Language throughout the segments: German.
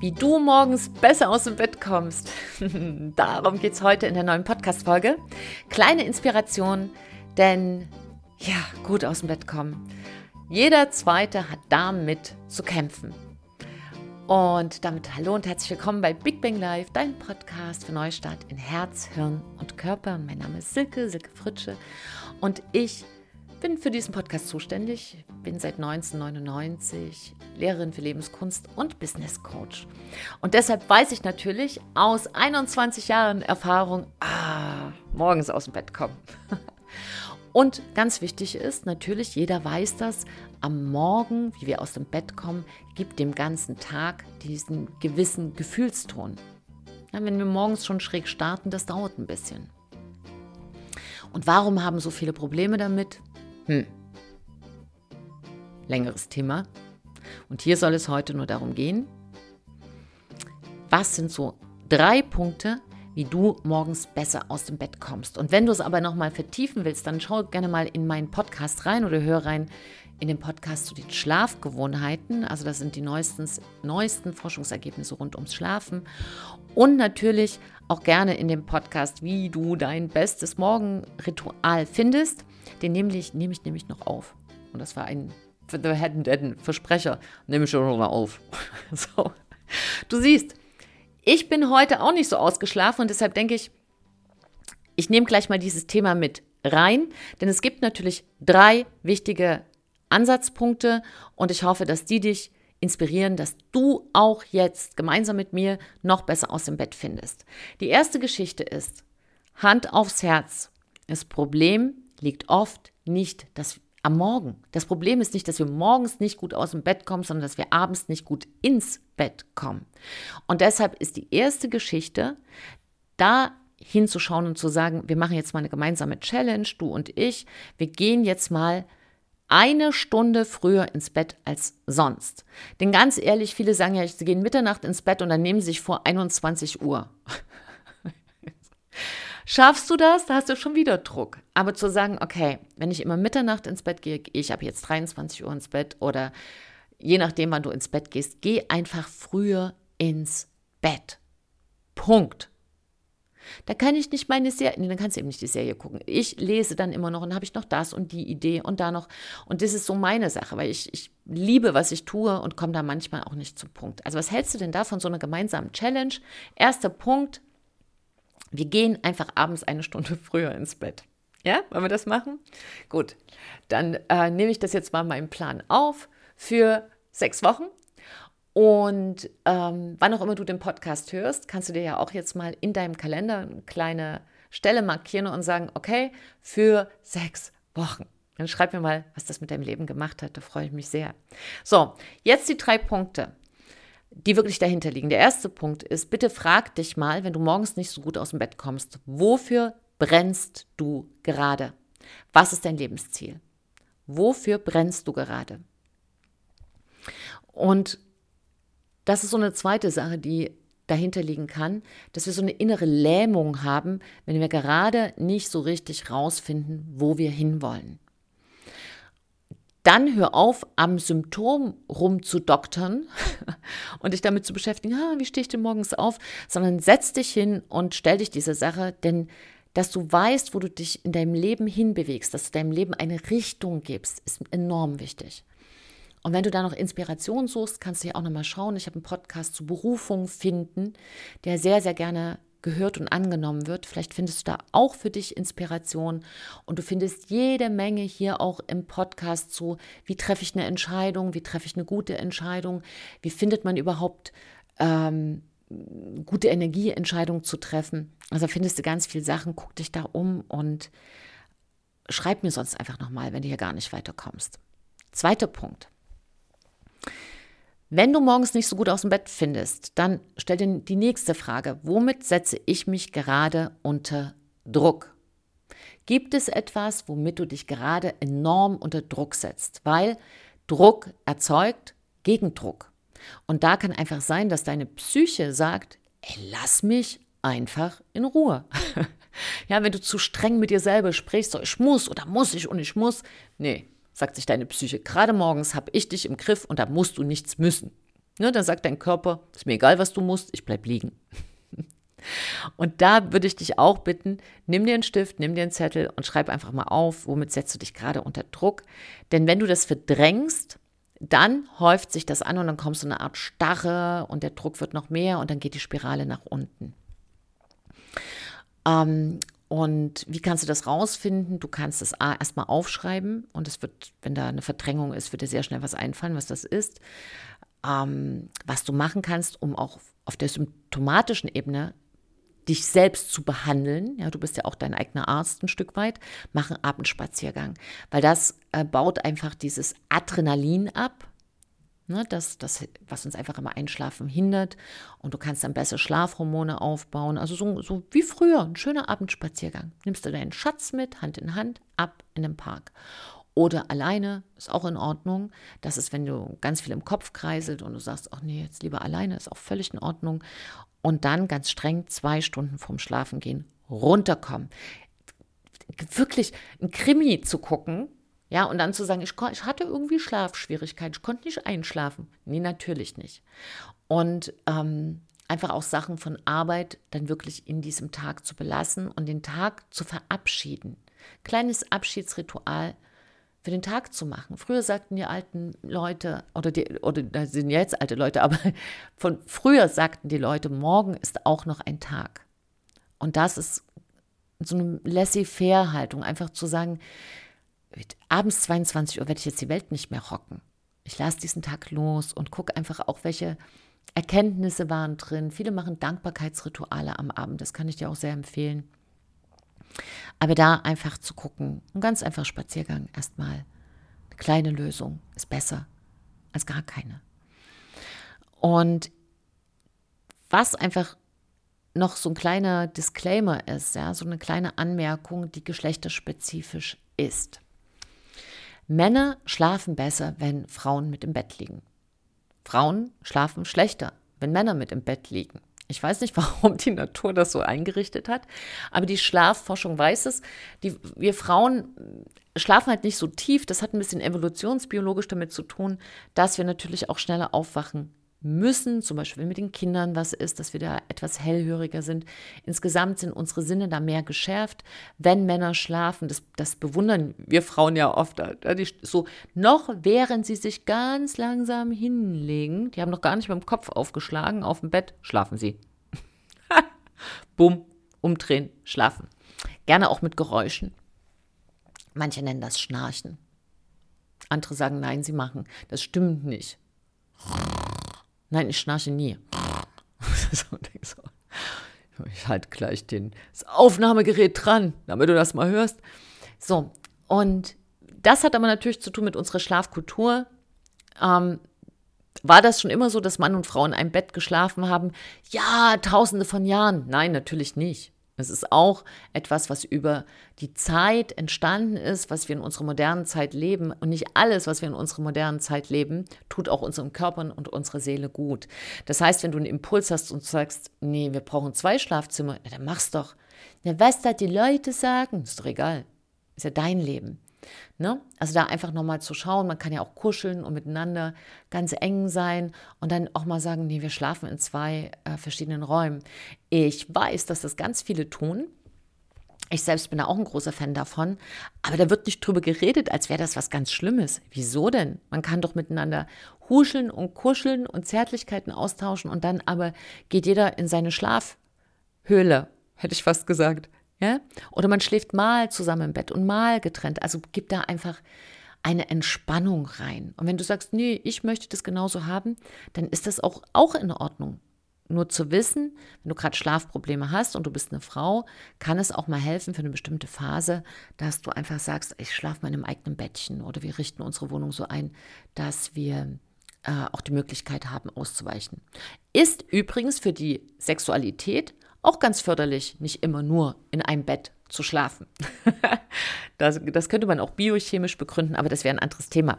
wie du morgens besser aus dem Bett kommst. Darum geht es heute in der neuen Podcast-Folge. Kleine Inspiration, denn ja, gut aus dem Bett kommen. Jeder Zweite hat damit zu kämpfen. Und damit hallo und herzlich willkommen bei Big Bang Live, dein Podcast für Neustart in Herz, Hirn und Körper. Mein Name ist Silke, Silke Fritsche und ich bin für diesen Podcast zuständig, bin seit 1999 Lehrerin für Lebenskunst und Business Coach. Und deshalb weiß ich natürlich aus 21 Jahren Erfahrung, ah, morgens aus dem Bett kommen. Und ganz wichtig ist natürlich, jeder weiß das, am Morgen, wie wir aus dem Bett kommen, gibt dem ganzen Tag diesen gewissen Gefühlston. Wenn wir morgens schon schräg starten, das dauert ein bisschen. Und warum haben so viele Probleme damit? Hm. Längeres Thema. Und hier soll es heute nur darum gehen, was sind so drei Punkte, wie du morgens besser aus dem Bett kommst. Und wenn du es aber nochmal vertiefen willst, dann schau gerne mal in meinen Podcast rein oder hör rein in den Podcast zu den Schlafgewohnheiten. Also das sind die neuesten, neuesten Forschungsergebnisse rund ums Schlafen. Und natürlich auch gerne in dem Podcast, wie du dein bestes Morgenritual findest. Den nehme ich, nehme ich nämlich noch auf. Und das war ein Versprecher. Nehme ich schon mal auf. so. Du siehst, ich bin heute auch nicht so ausgeschlafen und deshalb denke ich, ich nehme gleich mal dieses Thema mit rein, denn es gibt natürlich drei wichtige Ansatzpunkte und ich hoffe, dass die dich inspirieren, dass du auch jetzt gemeinsam mit mir noch besser aus dem Bett findest. Die erste Geschichte ist, Hand aufs Herz. Das Problem liegt oft nicht dass am Morgen. Das Problem ist nicht, dass wir morgens nicht gut aus dem Bett kommen, sondern dass wir abends nicht gut ins Bett kommen. Und deshalb ist die erste Geschichte, da hinzuschauen und zu sagen, wir machen jetzt mal eine gemeinsame Challenge, du und ich. Wir gehen jetzt mal eine Stunde früher ins Bett als sonst. Denn ganz ehrlich, viele sagen ja, sie gehen Mitternacht ins Bett und dann nehmen sie sich vor 21 Uhr. Schaffst du das? Da hast du schon wieder Druck. Aber zu sagen, okay, wenn ich immer Mitternacht ins Bett gehe, ich habe jetzt 23 Uhr ins Bett oder je nachdem, wann du ins Bett gehst, geh einfach früher ins Bett. Punkt. Da kann ich nicht meine Serie, nee, dann kannst du eben nicht die Serie gucken. Ich lese dann immer noch und habe ich noch das und die Idee und da noch. Und das ist so meine Sache, weil ich, ich liebe, was ich tue und komme da manchmal auch nicht zum Punkt. Also was hältst du denn da von so einer gemeinsamen Challenge? Erster Punkt, wir gehen einfach abends eine Stunde früher ins Bett. Ja, wollen wir das machen? Gut, dann äh, nehme ich das jetzt mal meinen Plan auf für sechs Wochen. Und ähm, wann auch immer du den Podcast hörst, kannst du dir ja auch jetzt mal in deinem Kalender eine kleine Stelle markieren und sagen, okay, für sechs Wochen. Dann schreib mir mal, was das mit deinem Leben gemacht hat. Da freue ich mich sehr. So, jetzt die drei Punkte die wirklich dahinter liegen. Der erste Punkt ist, bitte frag dich mal, wenn du morgens nicht so gut aus dem Bett kommst, wofür brennst du gerade? Was ist dein Lebensziel? Wofür brennst du gerade? Und das ist so eine zweite Sache, die dahinter liegen kann, dass wir so eine innere Lähmung haben, wenn wir gerade nicht so richtig rausfinden, wo wir hinwollen dann hör auf, am Symptom rumzudoktern und dich damit zu beschäftigen, ah, wie stehe ich denn morgens auf, sondern setz dich hin und stell dich diese Sache, denn dass du weißt, wo du dich in deinem Leben hinbewegst, dass du deinem Leben eine Richtung gibst, ist enorm wichtig. Und wenn du da noch Inspiration suchst, kannst du ja auch nochmal schauen. Ich habe einen Podcast zu Berufung finden, der sehr, sehr gerne gehört und angenommen wird. Vielleicht findest du da auch für dich Inspiration und du findest jede Menge hier auch im Podcast zu, wie treffe ich eine Entscheidung, wie treffe ich eine gute Entscheidung, wie findet man überhaupt ähm, gute Energieentscheidungen zu treffen. Also findest du ganz viele Sachen, guck dich da um und schreib mir sonst einfach nochmal, wenn du hier gar nicht weiterkommst. Zweiter Punkt. Wenn du morgens nicht so gut aus dem Bett findest, dann stell dir die nächste Frage. Womit setze ich mich gerade unter Druck? Gibt es etwas, womit du dich gerade enorm unter Druck setzt? Weil Druck erzeugt Gegendruck. Und da kann einfach sein, dass deine Psyche sagt, ey, lass mich einfach in Ruhe. ja, wenn du zu streng mit dir selber sprichst, so ich muss oder muss ich und ich muss. Nee, sagt sich deine Psyche. Gerade morgens habe ich dich im Griff und da musst du nichts müssen. Ne, dann sagt dein Körper, ist mir egal, was du musst, ich bleib liegen. Und da würde ich dich auch bitten, nimm dir einen Stift, nimm dir einen Zettel und schreib einfach mal auf, womit setzt du dich gerade unter Druck. Denn wenn du das verdrängst, dann häuft sich das an und dann kommst du in eine Art Starre und der Druck wird noch mehr und dann geht die Spirale nach unten. Ähm, und wie kannst du das rausfinden? Du kannst es erstmal aufschreiben und es wird, wenn da eine Verdrängung ist, wird dir sehr schnell was einfallen, was das ist. Ähm, was du machen kannst, um auch auf der symptomatischen Ebene dich selbst zu behandeln, ja, du bist ja auch dein eigener Arzt ein Stück weit, mach einen Abendspaziergang, weil das äh, baut einfach dieses Adrenalin ab, ne, das, das, was uns einfach immer einschlafen hindert und du kannst dann besser Schlafhormone aufbauen, also so, so wie früher, ein schöner Abendspaziergang. Nimmst du deinen Schatz mit, Hand in Hand, ab in den Park. Oder alleine ist auch in Ordnung. Das ist, wenn du ganz viel im Kopf kreiselt und du sagst, ach nee, jetzt lieber alleine, ist auch völlig in Ordnung und dann ganz streng zwei Stunden vorm Schlafengehen runterkommen. Wirklich ein Krimi zu gucken, ja, und dann zu sagen, ich, ich hatte irgendwie Schlafschwierigkeiten, ich konnte nicht einschlafen. Nee, natürlich nicht. Und ähm, einfach auch Sachen von Arbeit dann wirklich in diesem Tag zu belassen und den Tag zu verabschieden. Kleines Abschiedsritual für den Tag zu machen. Früher sagten die alten Leute, oder, die, oder da sind jetzt alte Leute, aber von früher sagten die Leute, morgen ist auch noch ein Tag. Und das ist so eine laissez-faire-Haltung, einfach zu sagen, abends 22 Uhr werde ich jetzt die Welt nicht mehr rocken. Ich lasse diesen Tag los und gucke einfach auch, welche Erkenntnisse waren drin. Viele machen Dankbarkeitsrituale am Abend, das kann ich dir auch sehr empfehlen. Aber da einfach zu gucken, ein ganz einfach Spaziergang erstmal, eine kleine Lösung ist besser als gar keine. Und was einfach noch so ein kleiner Disclaimer ist, ja, so eine kleine Anmerkung, die geschlechterspezifisch ist. Männer schlafen besser, wenn Frauen mit im Bett liegen. Frauen schlafen schlechter, wenn Männer mit im Bett liegen. Ich weiß nicht, warum die Natur das so eingerichtet hat, aber die Schlafforschung weiß es. Die, wir Frauen schlafen halt nicht so tief. Das hat ein bisschen evolutionsbiologisch damit zu tun, dass wir natürlich auch schneller aufwachen müssen, zum Beispiel mit den Kindern was ist, dass wir da etwas hellhöriger sind. Insgesamt sind unsere Sinne da mehr geschärft. Wenn Männer schlafen, das, das bewundern wir Frauen ja oft, so noch während sie sich ganz langsam hinlegen, die haben noch gar nicht mit dem Kopf aufgeschlagen, auf dem Bett schlafen sie. Bumm, umdrehen, schlafen. Gerne auch mit Geräuschen. Manche nennen das Schnarchen. Andere sagen, nein, sie machen. Das stimmt nicht. Nein, ich schnarche nie. ich halte gleich den, das Aufnahmegerät dran, damit du das mal hörst. So, und das hat aber natürlich zu tun mit unserer Schlafkultur. Ähm, war das schon immer so, dass Mann und Frau in einem Bett geschlafen haben? Ja, tausende von Jahren. Nein, natürlich nicht. Es ist auch etwas, was über die Zeit entstanden ist, was wir in unserer modernen Zeit leben. Und nicht alles, was wir in unserer modernen Zeit leben, tut auch unserem Körper und unserer Seele gut. Das heißt, wenn du einen Impuls hast und sagst, nee, wir brauchen zwei Schlafzimmer, dann mach's doch. Ja, was da die Leute sagen, ist doch egal. Ist ja dein Leben. Ne? Also da einfach nochmal zu schauen, man kann ja auch kuscheln und miteinander ganz eng sein und dann auch mal sagen, nee, wir schlafen in zwei äh, verschiedenen Räumen. Ich weiß, dass das ganz viele tun. Ich selbst bin da auch ein großer Fan davon, aber da wird nicht drüber geredet, als wäre das was ganz Schlimmes. Wieso denn? Man kann doch miteinander huscheln und kuscheln und Zärtlichkeiten austauschen und dann aber geht jeder in seine Schlafhöhle, hätte ich fast gesagt. Ja? Oder man schläft mal zusammen im Bett und mal getrennt. Also gib da einfach eine Entspannung rein. Und wenn du sagst, nee, ich möchte das genauso haben, dann ist das auch, auch in Ordnung. Nur zu wissen, wenn du gerade Schlafprobleme hast und du bist eine Frau, kann es auch mal helfen für eine bestimmte Phase, dass du einfach sagst, ich schlafe mal in einem eigenen Bettchen oder wir richten unsere Wohnung so ein, dass wir äh, auch die Möglichkeit haben, auszuweichen. Ist übrigens für die Sexualität auch ganz förderlich, nicht immer nur in einem Bett zu schlafen. das, das könnte man auch biochemisch begründen, aber das wäre ein anderes Thema.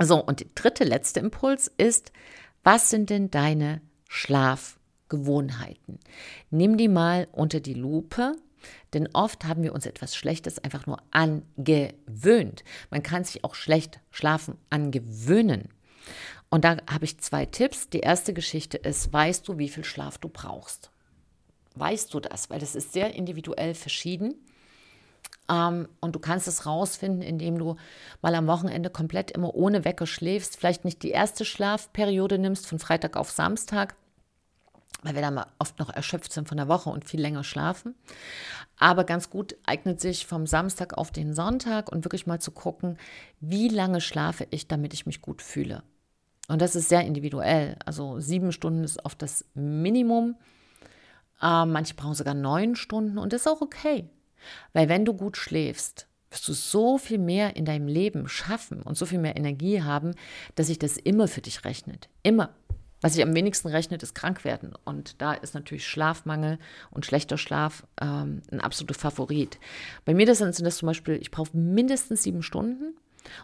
So, und der dritte, letzte Impuls ist, was sind denn deine Schlafgewohnheiten? Nimm die mal unter die Lupe, denn oft haben wir uns etwas Schlechtes einfach nur angewöhnt. Man kann sich auch schlecht schlafen angewöhnen. Und da habe ich zwei Tipps. Die erste Geschichte ist, weißt du, wie viel Schlaf du brauchst? Weißt du das? Weil das ist sehr individuell verschieden. Ähm, und du kannst es rausfinden, indem du mal am Wochenende komplett immer ohne Wecker schläfst. Vielleicht nicht die erste Schlafperiode nimmst von Freitag auf Samstag, weil wir dann oft noch erschöpft sind von der Woche und viel länger schlafen. Aber ganz gut eignet sich vom Samstag auf den Sonntag und wirklich mal zu gucken, wie lange schlafe ich, damit ich mich gut fühle. Und das ist sehr individuell. Also sieben Stunden ist oft das Minimum. Äh, manche brauchen sogar neun Stunden und das ist auch okay. Weil wenn du gut schläfst, wirst du so viel mehr in deinem Leben schaffen und so viel mehr Energie haben, dass sich das immer für dich rechnet. Immer. Was sich am wenigsten rechnet, ist Krankwerden. Und da ist natürlich Schlafmangel und schlechter Schlaf ähm, ein absoluter Favorit. Bei mir das sind das zum Beispiel, ich brauche mindestens sieben Stunden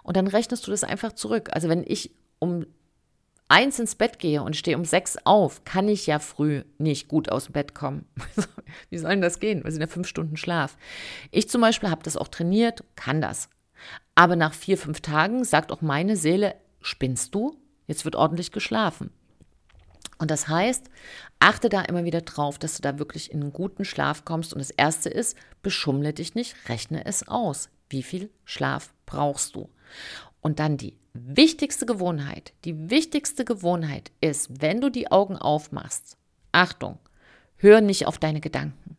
und dann rechnest du das einfach zurück. Also wenn ich um eins ins Bett gehe und stehe um sechs auf, kann ich ja früh nicht gut aus dem Bett kommen. Wie soll denn das gehen? Wir sind ja fünf Stunden Schlaf. Ich zum Beispiel habe das auch trainiert, kann das. Aber nach vier, fünf Tagen sagt auch meine Seele, spinnst du? Jetzt wird ordentlich geschlafen. Und das heißt, achte da immer wieder drauf, dass du da wirklich in einen guten Schlaf kommst. Und das Erste ist, beschummle dich nicht, rechne es aus. Wie viel Schlaf brauchst du? Und dann die wichtigste Gewohnheit, die wichtigste Gewohnheit ist, wenn du die Augen aufmachst, Achtung, hör nicht auf deine Gedanken.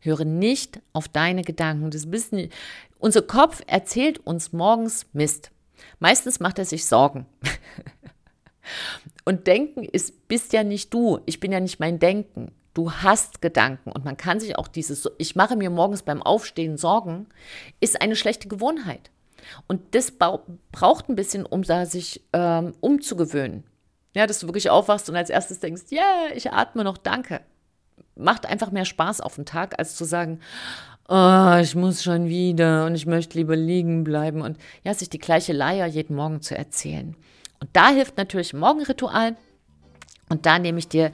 Höre nicht auf deine Gedanken. Das bisschen, unser Kopf erzählt uns morgens Mist. Meistens macht er sich Sorgen. Und Denken ist, bist ja nicht du. Ich bin ja nicht mein Denken. Du hast Gedanken und man kann sich auch dieses, ich mache mir morgens beim Aufstehen Sorgen, ist eine schlechte Gewohnheit. Und das braucht ein bisschen, um da sich ähm, umzugewöhnen. Ja, dass du wirklich aufwachst und als erstes denkst, ja, yeah, ich atme noch, danke. Macht einfach mehr Spaß auf den Tag, als zu sagen, oh, ich muss schon wieder und ich möchte lieber liegen bleiben und ja, sich die gleiche Leier jeden Morgen zu erzählen. Und da hilft natürlich Morgenritual. Und da nehme ich dir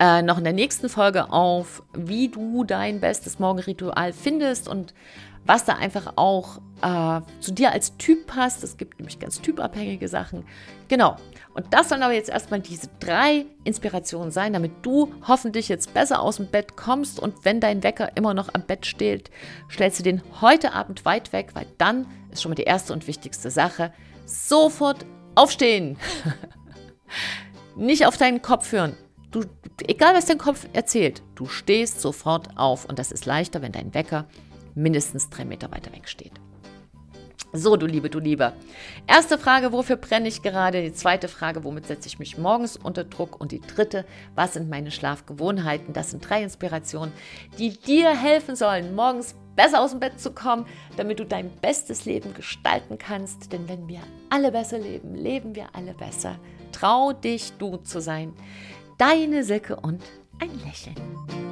äh, noch in der nächsten Folge auf, wie du dein bestes Morgenritual findest und was da einfach auch äh, zu dir als Typ passt. Es gibt nämlich ganz typabhängige Sachen. Genau. Und das sollen aber jetzt erstmal diese drei Inspirationen sein, damit du hoffentlich jetzt besser aus dem Bett kommst. Und wenn dein Wecker immer noch am Bett steht, stellst du den heute Abend weit weg, weil dann ist schon mal die erste und wichtigste Sache. Sofort aufstehen. Nicht auf deinen Kopf hören. Du, egal was dein Kopf erzählt, du stehst sofort auf. Und das ist leichter, wenn dein Wecker mindestens drei Meter weiter weg steht. So, du Liebe, du Lieber. Erste Frage, wofür brenne ich gerade? Die zweite Frage, womit setze ich mich morgens unter Druck? Und die dritte, was sind meine Schlafgewohnheiten? Das sind drei Inspirationen, die dir helfen sollen, morgens besser aus dem Bett zu kommen, damit du dein bestes Leben gestalten kannst. Denn wenn wir alle besser leben, leben wir alle besser. Trau dich, du zu sein. Deine Silke und ein Lächeln.